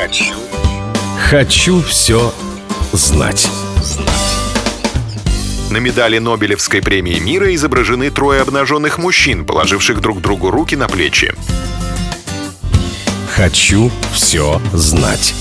Хочу. Хочу все знать. На медали Нобелевской премии мира изображены трое обнаженных мужчин, положивших друг другу руки на плечи. Хочу все знать.